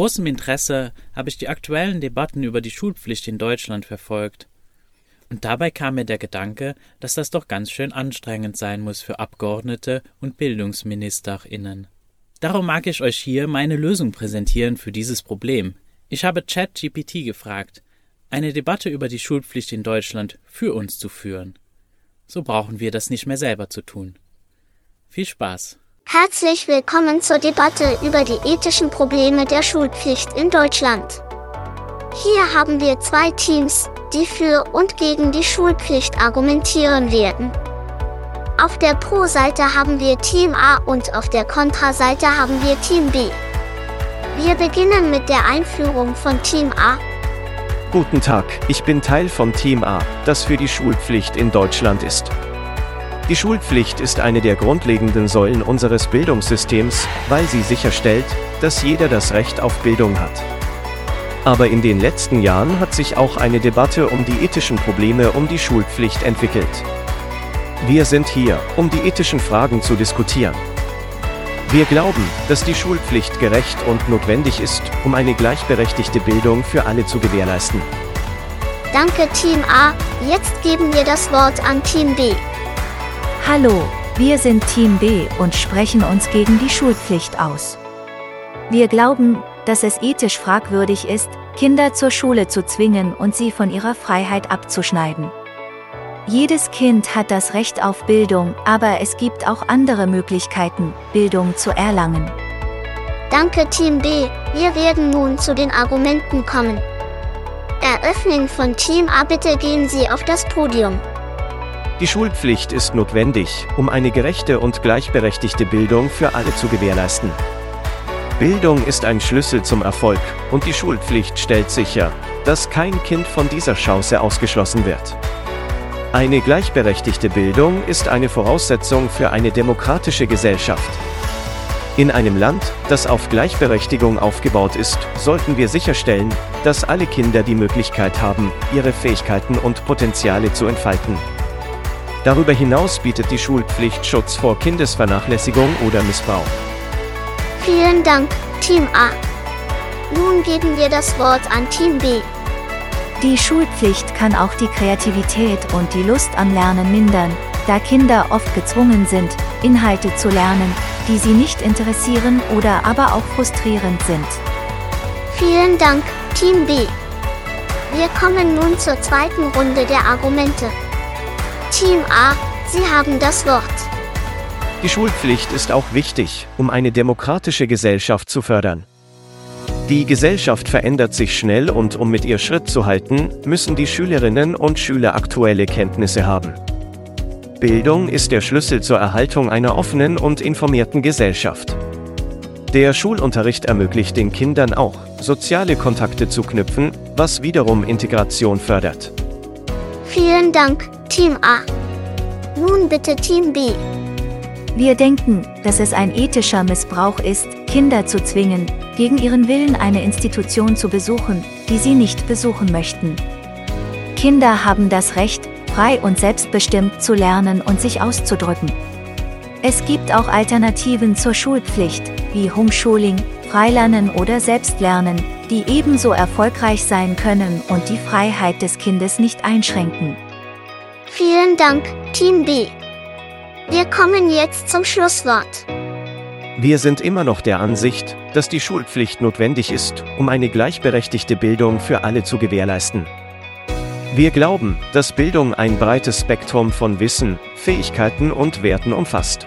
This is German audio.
Großem Interesse habe ich die aktuellen Debatten über die Schulpflicht in Deutschland verfolgt. Und dabei kam mir der Gedanke, dass das doch ganz schön anstrengend sein muss für Abgeordnete und Bildungsministerinnen. Darum mag ich euch hier meine Lösung präsentieren für dieses Problem. Ich habe ChatGPT gefragt, eine Debatte über die Schulpflicht in Deutschland für uns zu führen. So brauchen wir das nicht mehr selber zu tun. Viel Spaß! Herzlich willkommen zur Debatte über die ethischen Probleme der Schulpflicht in Deutschland. Hier haben wir zwei Teams, die für und gegen die Schulpflicht argumentieren werden. Auf der Pro-Seite haben wir Team A und auf der Kontra-Seite haben wir Team B. Wir beginnen mit der Einführung von Team A. Guten Tag, ich bin Teil von Team A, das für die Schulpflicht in Deutschland ist. Die Schulpflicht ist eine der grundlegenden Säulen unseres Bildungssystems, weil sie sicherstellt, dass jeder das Recht auf Bildung hat. Aber in den letzten Jahren hat sich auch eine Debatte um die ethischen Probleme um die Schulpflicht entwickelt. Wir sind hier, um die ethischen Fragen zu diskutieren. Wir glauben, dass die Schulpflicht gerecht und notwendig ist, um eine gleichberechtigte Bildung für alle zu gewährleisten. Danke Team A, jetzt geben wir das Wort an Team B. Hallo, wir sind Team B und sprechen uns gegen die Schulpflicht aus. Wir glauben, dass es ethisch fragwürdig ist, Kinder zur Schule zu zwingen und sie von ihrer Freiheit abzuschneiden. Jedes Kind hat das Recht auf Bildung, aber es gibt auch andere Möglichkeiten, Bildung zu erlangen. Danke Team B, wir werden nun zu den Argumenten kommen. Eröffnung von Team A, bitte gehen Sie auf das Podium. Die Schulpflicht ist notwendig, um eine gerechte und gleichberechtigte Bildung für alle zu gewährleisten. Bildung ist ein Schlüssel zum Erfolg, und die Schulpflicht stellt sicher, dass kein Kind von dieser Chance ausgeschlossen wird. Eine gleichberechtigte Bildung ist eine Voraussetzung für eine demokratische Gesellschaft. In einem Land, das auf Gleichberechtigung aufgebaut ist, sollten wir sicherstellen, dass alle Kinder die Möglichkeit haben, ihre Fähigkeiten und Potenziale zu entfalten. Darüber hinaus bietet die Schulpflicht Schutz vor Kindesvernachlässigung oder Missbrauch. Vielen Dank, Team A. Nun geben wir das Wort an Team B. Die Schulpflicht kann auch die Kreativität und die Lust am Lernen mindern, da Kinder oft gezwungen sind, Inhalte zu lernen, die sie nicht interessieren oder aber auch frustrierend sind. Vielen Dank, Team B. Wir kommen nun zur zweiten Runde der Argumente. Team A, Sie haben das Wort. Die Schulpflicht ist auch wichtig, um eine demokratische Gesellschaft zu fördern. Die Gesellschaft verändert sich schnell und um mit ihr Schritt zu halten, müssen die Schülerinnen und Schüler aktuelle Kenntnisse haben. Bildung ist der Schlüssel zur Erhaltung einer offenen und informierten Gesellschaft. Der Schulunterricht ermöglicht den Kindern auch, soziale Kontakte zu knüpfen, was wiederum Integration fördert. Vielen Dank, Team A. Nun bitte Team B. Wir denken, dass es ein ethischer Missbrauch ist, Kinder zu zwingen, gegen ihren Willen eine Institution zu besuchen, die sie nicht besuchen möchten. Kinder haben das Recht, frei und selbstbestimmt zu lernen und sich auszudrücken. Es gibt auch Alternativen zur Schulpflicht, wie Homeschooling, Freilernen oder Selbstlernen, die ebenso erfolgreich sein können und die Freiheit des Kindes nicht einschränken. Vielen Dank, Team B. Wir kommen jetzt zum Schlusswort. Wir sind immer noch der Ansicht, dass die Schulpflicht notwendig ist, um eine gleichberechtigte Bildung für alle zu gewährleisten. Wir glauben, dass Bildung ein breites Spektrum von Wissen, Fähigkeiten und Werten umfasst.